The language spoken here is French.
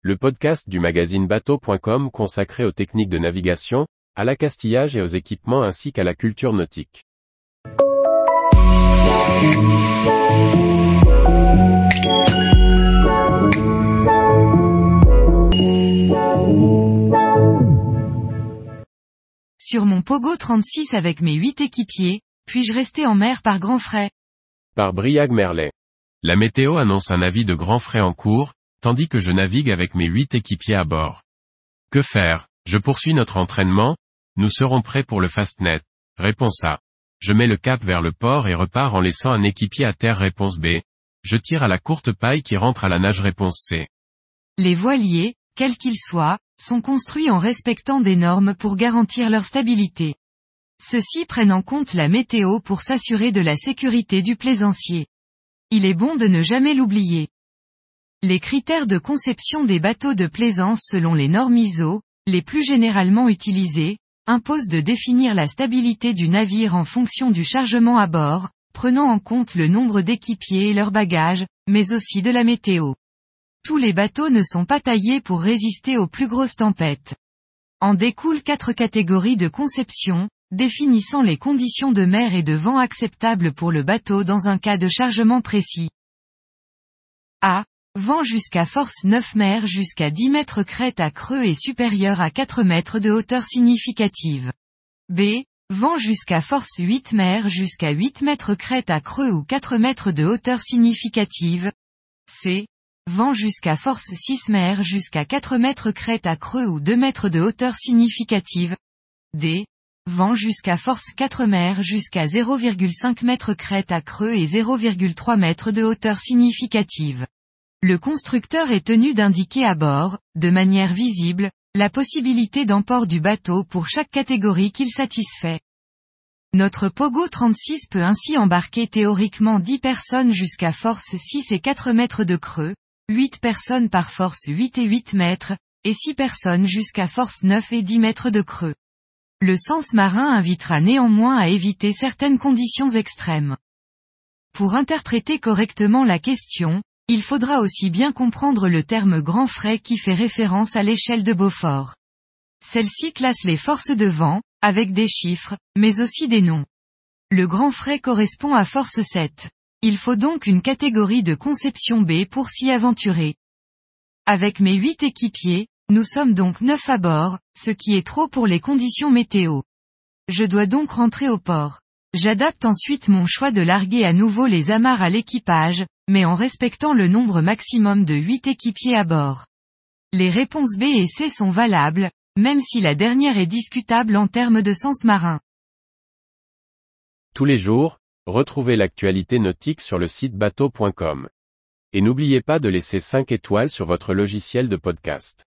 le podcast du magazine bateau.com consacré aux techniques de navigation, à l'accastillage et aux équipements ainsi qu'à la culture nautique. Sur mon Pogo 36 avec mes 8 équipiers, puis-je rester en mer par grand frais? Par Briag Merlet. La météo annonce un avis de grand frais en cours, tandis que je navigue avec mes 8 équipiers à bord. Que faire? Je poursuis notre entraînement? Nous serons prêts pour le Fastnet. Réponse A. Je mets le cap vers le port et repars en laissant un équipier à terre réponse B. Je tire à la courte paille qui rentre à la nage réponse C. Les voiliers, quels qu'ils soient, sont construits en respectant des normes pour garantir leur stabilité. Ceux-ci prennent en compte la météo pour s'assurer de la sécurité du plaisancier. Il est bon de ne jamais l'oublier. Les critères de conception des bateaux de plaisance selon les normes ISO, les plus généralement utilisés, imposent de définir la stabilité du navire en fonction du chargement à bord, prenant en compte le nombre d'équipiers et leurs bagages, mais aussi de la météo. Tous les bateaux ne sont pas taillés pour résister aux plus grosses tempêtes. En découlent quatre catégories de conception, définissant les conditions de mer et de vent acceptables pour le bateau dans un cas de chargement précis. A. Vent jusqu'à force 9 mers jusqu'à 10 mètres crête à creux et supérieur à 4 mètres de hauteur significative. B. Vent jusqu'à force 8 mers jusqu'à 8 mètres crête à creux ou 4 mètres de hauteur significative. C. Vent jusqu'à force 6 mers jusqu'à 4 mètres crête à creux ou 2 mètres de hauteur significative. D. Vent jusqu'à force 4 mers jusqu'à 0,5 mètres crête à creux et 0,3 mètres de hauteur significative. Le constructeur est tenu d'indiquer à bord, de manière visible, la possibilité d'emport du bateau pour chaque catégorie qu'il satisfait. Notre Pogo 36 peut ainsi embarquer théoriquement 10 personnes jusqu'à force 6 et 4 mètres de creux, 8 personnes par force 8 et 8 mètres, et 6 personnes jusqu'à force 9 et 10 mètres de creux. Le sens marin invitera néanmoins à éviter certaines conditions extrêmes. Pour interpréter correctement la question, il faudra aussi bien comprendre le terme grand frais qui fait référence à l'échelle de Beaufort. Celle-ci classe les forces de vent, avec des chiffres, mais aussi des noms. Le grand frais correspond à force 7. Il faut donc une catégorie de conception B pour s'y aventurer. Avec mes 8 équipiers, nous sommes donc 9 à bord, ce qui est trop pour les conditions météo. Je dois donc rentrer au port. J'adapte ensuite mon choix de larguer à nouveau les amarres à l'équipage, mais en respectant le nombre maximum de 8 équipiers à bord. Les réponses B et C sont valables, même si la dernière est discutable en termes de sens marin. Tous les jours, retrouvez l'actualité nautique sur le site bateau.com. Et n'oubliez pas de laisser 5 étoiles sur votre logiciel de podcast.